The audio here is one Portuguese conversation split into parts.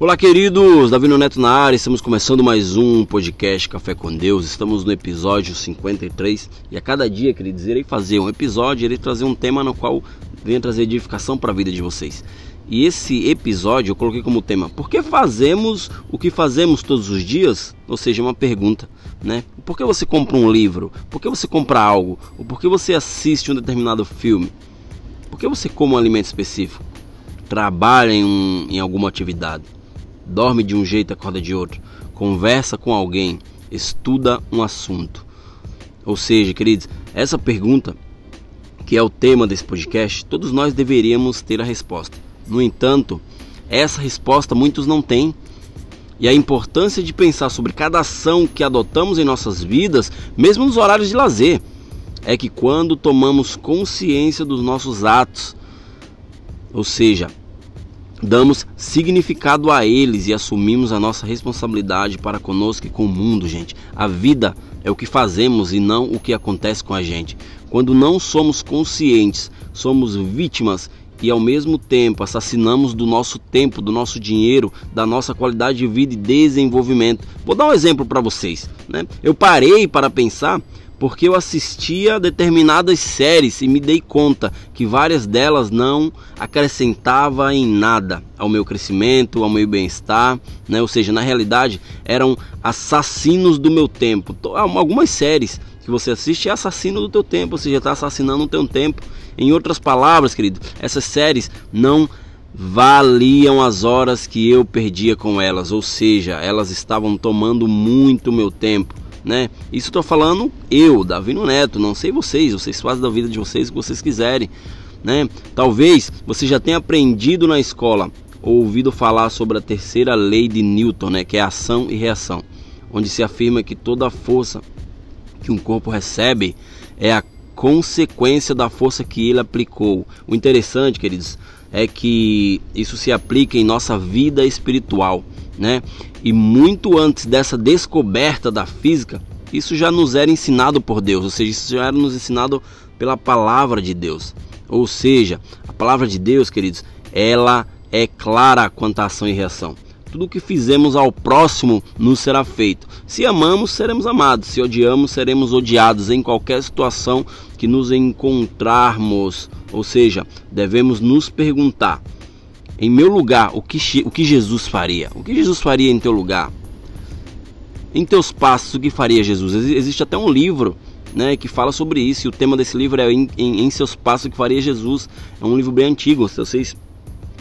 Olá, queridos! Davi Neto na área, estamos começando mais um podcast Café com Deus. Estamos no episódio 53 e a cada dia, queridos, irei fazer um episódio, irei trazer um tema no qual venha trazer edificação para a vida de vocês. E esse episódio eu coloquei como tema: Por que fazemos o que fazemos todos os dias? Ou seja, uma pergunta, né? Por que você compra um livro? Por que você compra algo? Ou por que você assiste um determinado filme? Por que você come um alimento específico? Trabalha em, um, em alguma atividade? Dorme de um jeito acorda de outro, conversa com alguém, estuda um assunto. Ou seja, queridos, essa pergunta, que é o tema desse podcast, todos nós deveríamos ter a resposta. No entanto, essa resposta muitos não têm. E a importância de pensar sobre cada ação que adotamos em nossas vidas, mesmo nos horários de lazer, é que quando tomamos consciência dos nossos atos, ou seja, damos significado a eles e assumimos a nossa responsabilidade para conosco e com o mundo, gente. A vida é o que fazemos e não o que acontece com a gente. Quando não somos conscientes, somos vítimas e ao mesmo tempo assassinamos do nosso tempo, do nosso dinheiro, da nossa qualidade de vida e desenvolvimento. Vou dar um exemplo para vocês. Né? Eu parei para pensar porque eu assistia determinadas séries e me dei conta que várias delas não acrescentava em nada ao meu crescimento, ao meu bem-estar, né? Ou seja, na realidade eram assassinos do meu tempo. Algumas séries que você assiste é assassino do teu tempo, ou seja, está assassinando o teu tempo. Em outras palavras, querido, essas séries não valiam as horas que eu perdia com elas, ou seja, elas estavam tomando muito meu tempo né? Isso estou falando eu, Davi Neto, não sei vocês, vocês fazem da vida de vocês o que vocês quiserem, né? Talvez você já tenha aprendido na escola ou ouvido falar sobre a terceira lei de Newton, né, que é ação e reação, onde se afirma que toda força que um corpo recebe é a consequência da força que ele aplicou. O interessante, queridos, é que isso se aplica em nossa vida espiritual né? E muito antes dessa descoberta da física, isso já nos era ensinado por Deus, ou seja, isso já era nos ensinado pela palavra de Deus. Ou seja, a palavra de Deus, queridos, ela é clara quanto à ação e reação. Tudo o que fizemos ao próximo nos será feito. Se amamos, seremos amados. Se odiamos, seremos odiados em qualquer situação que nos encontrarmos. Ou seja, devemos nos perguntar: em meu lugar, o que, o que Jesus faria? O que Jesus faria em teu lugar? Em teus passos, o que faria Jesus? Existe até um livro né, que fala sobre isso. E o tema desse livro é em, em, em, seus passos, o que faria Jesus. É um livro bem antigo. Se vocês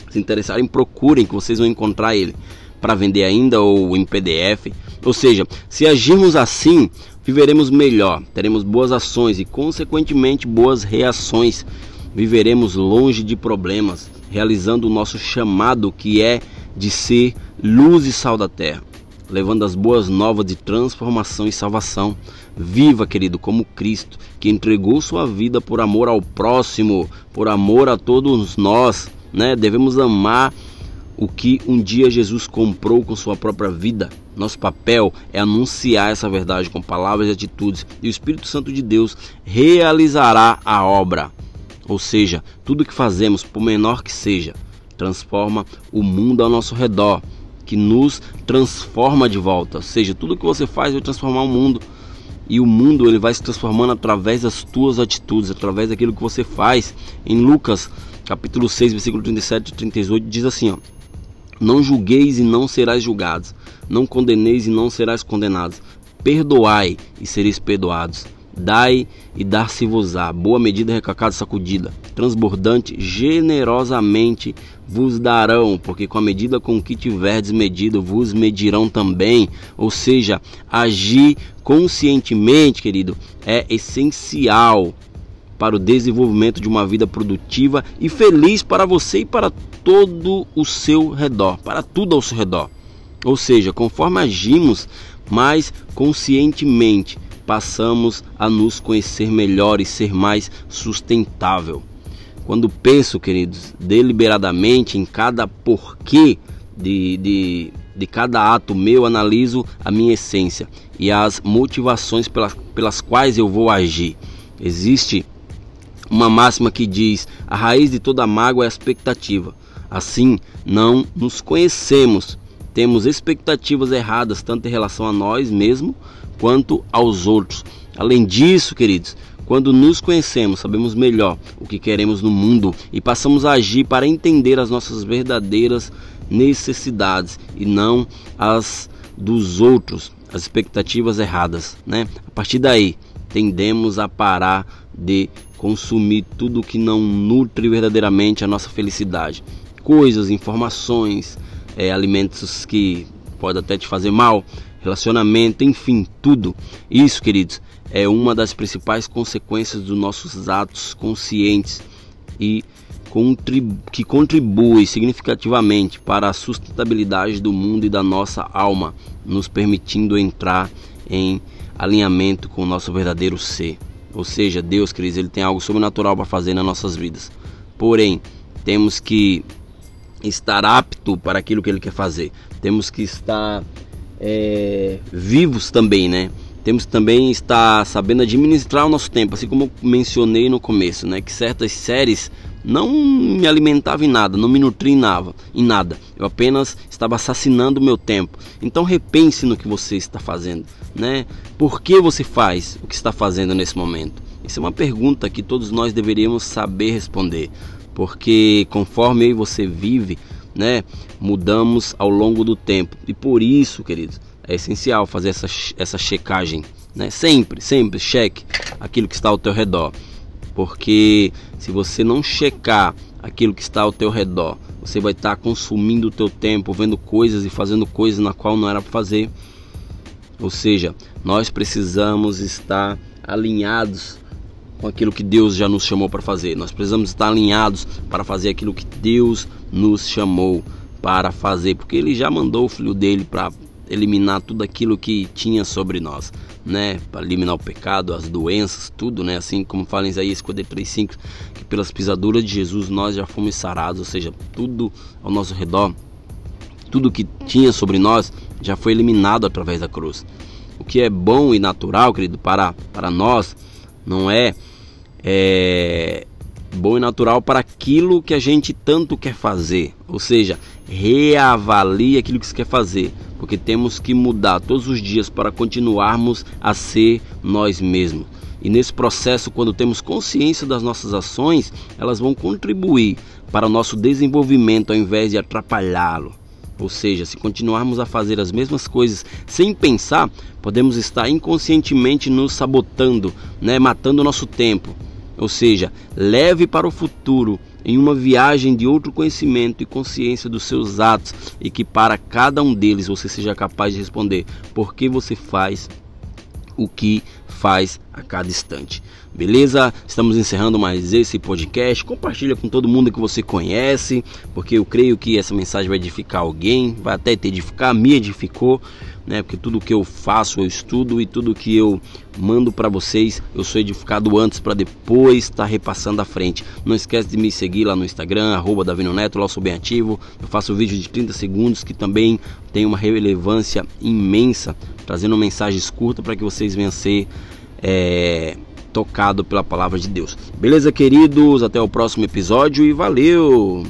se interessarem, procurem que vocês vão encontrar ele para vender ainda ou em PDF. Ou seja, se agirmos assim, viveremos melhor, teremos boas ações e, consequentemente, boas reações. Viveremos longe de problemas realizando o nosso chamado que é de ser luz e sal da terra, levando as boas novas de transformação e salvação. Viva, querido, como Cristo, que entregou sua vida por amor ao próximo, por amor a todos nós, né? Devemos amar o que um dia Jesus comprou com sua própria vida. Nosso papel é anunciar essa verdade com palavras e atitudes, e o Espírito Santo de Deus realizará a obra. Ou seja, tudo que fazemos, por menor que seja, transforma o mundo ao nosso redor, que nos transforma de volta. Ou seja, tudo que você faz vai transformar o mundo. E o mundo ele vai se transformando através das tuas atitudes, através daquilo que você faz. Em Lucas, capítulo 6, versículo 37 e 38, diz assim, ó: Não julgueis e não serás julgados, não condeneis e não serás condenados. Perdoai e sereis perdoados Dai e dar-se-vos-á, boa medida, recacada, sacudida, transbordante, generosamente vos darão, porque com a medida com que tiverdes medido, vos medirão também. Ou seja, agir conscientemente, querido, é essencial para o desenvolvimento de uma vida produtiva e feliz para você e para todo o seu redor, para tudo ao seu redor. Ou seja, conforme agimos mais conscientemente, passamos a nos conhecer melhor e ser mais sustentável. Quando penso, queridos, deliberadamente em cada porquê de, de, de cada ato meu, analiso a minha essência e as motivações pelas, pelas quais eu vou agir. Existe uma máxima que diz: a raiz de toda mágoa é a expectativa. Assim, não nos conhecemos temos expectativas erradas tanto em relação a nós mesmos quanto aos outros. Além disso, queridos, quando nos conhecemos, sabemos melhor o que queremos no mundo e passamos a agir para entender as nossas verdadeiras necessidades e não as dos outros, as expectativas erradas, né? A partir daí, tendemos a parar de consumir tudo que não nutre verdadeiramente a nossa felicidade. Coisas, informações, é, alimentos que podem até te fazer mal, relacionamento, enfim, tudo. Isso, queridos, é uma das principais consequências dos nossos atos conscientes e que contribui significativamente para a sustentabilidade do mundo e da nossa alma, nos permitindo entrar em alinhamento com o nosso verdadeiro ser. Ou seja, Deus, queridos, ele tem algo sobrenatural para fazer nas nossas vidas. Porém, temos que estar apto para aquilo que ele quer fazer. Temos que estar é, vivos também, né? Temos que também estar sabendo administrar o nosso tempo, assim como mencionei no começo, né? Que certas séries não me alimentavam em nada, não me nutriam em nada. Eu apenas estava assassinando o meu tempo. Então repense no que você está fazendo, né? Por que você faz o que está fazendo nesse momento? Isso é uma pergunta que todos nós deveríamos saber responder, porque conforme eu e você vive, né, mudamos ao longo do tempo. E por isso, queridos, é essencial fazer essa, essa checagem, né? Sempre, sempre cheque aquilo que está ao teu redor. Porque se você não checar aquilo que está ao teu redor, você vai estar consumindo o teu tempo, vendo coisas e fazendo coisas na qual não era para fazer. Ou seja, nós precisamos estar alinhados com aquilo que Deus já nos chamou para fazer. Nós precisamos estar alinhados para fazer aquilo que Deus nos chamou para fazer, porque ele já mandou o filho dele para eliminar tudo aquilo que tinha sobre nós, né? Para eliminar o pecado, as doenças, tudo, né? Assim como fala em Isaías 53:5, que pelas pisaduras de Jesus nós já fomos sarados, ou seja, tudo ao nosso redor, tudo que tinha sobre nós já foi eliminado através da cruz. O que é bom e natural, querido, para para nós não é, é bom e natural para aquilo que a gente tanto quer fazer, ou seja, reavalie aquilo que você quer fazer porque temos que mudar todos os dias para continuarmos a ser nós mesmos. E nesse processo, quando temos consciência das nossas ações, elas vão contribuir para o nosso desenvolvimento ao invés de atrapalhá-lo. Ou seja, se continuarmos a fazer as mesmas coisas sem pensar, podemos estar inconscientemente nos sabotando, né, matando o nosso tempo. Ou seja, leve para o futuro em uma viagem de outro conhecimento e consciência dos seus atos e que para cada um deles você seja capaz de responder por que você faz o que faz a cada instante. Beleza? Estamos encerrando mais esse podcast. Compartilha com todo mundo que você conhece, porque eu creio que essa mensagem vai edificar alguém, vai até te edificar, me edificou né? Porque tudo que eu faço, eu estudo e tudo que eu mando para vocês, eu sou edificado antes para depois estar tá repassando à frente. Não esquece de me seguir lá no Instagram, arroba Davino Neto, lá eu sou bem ativo. Eu faço vídeo de 30 segundos que também tem uma relevância imensa, trazendo mensagens curtas para que vocês venham ser é, tocado pela palavra de Deus. Beleza, queridos? Até o próximo episódio e valeu!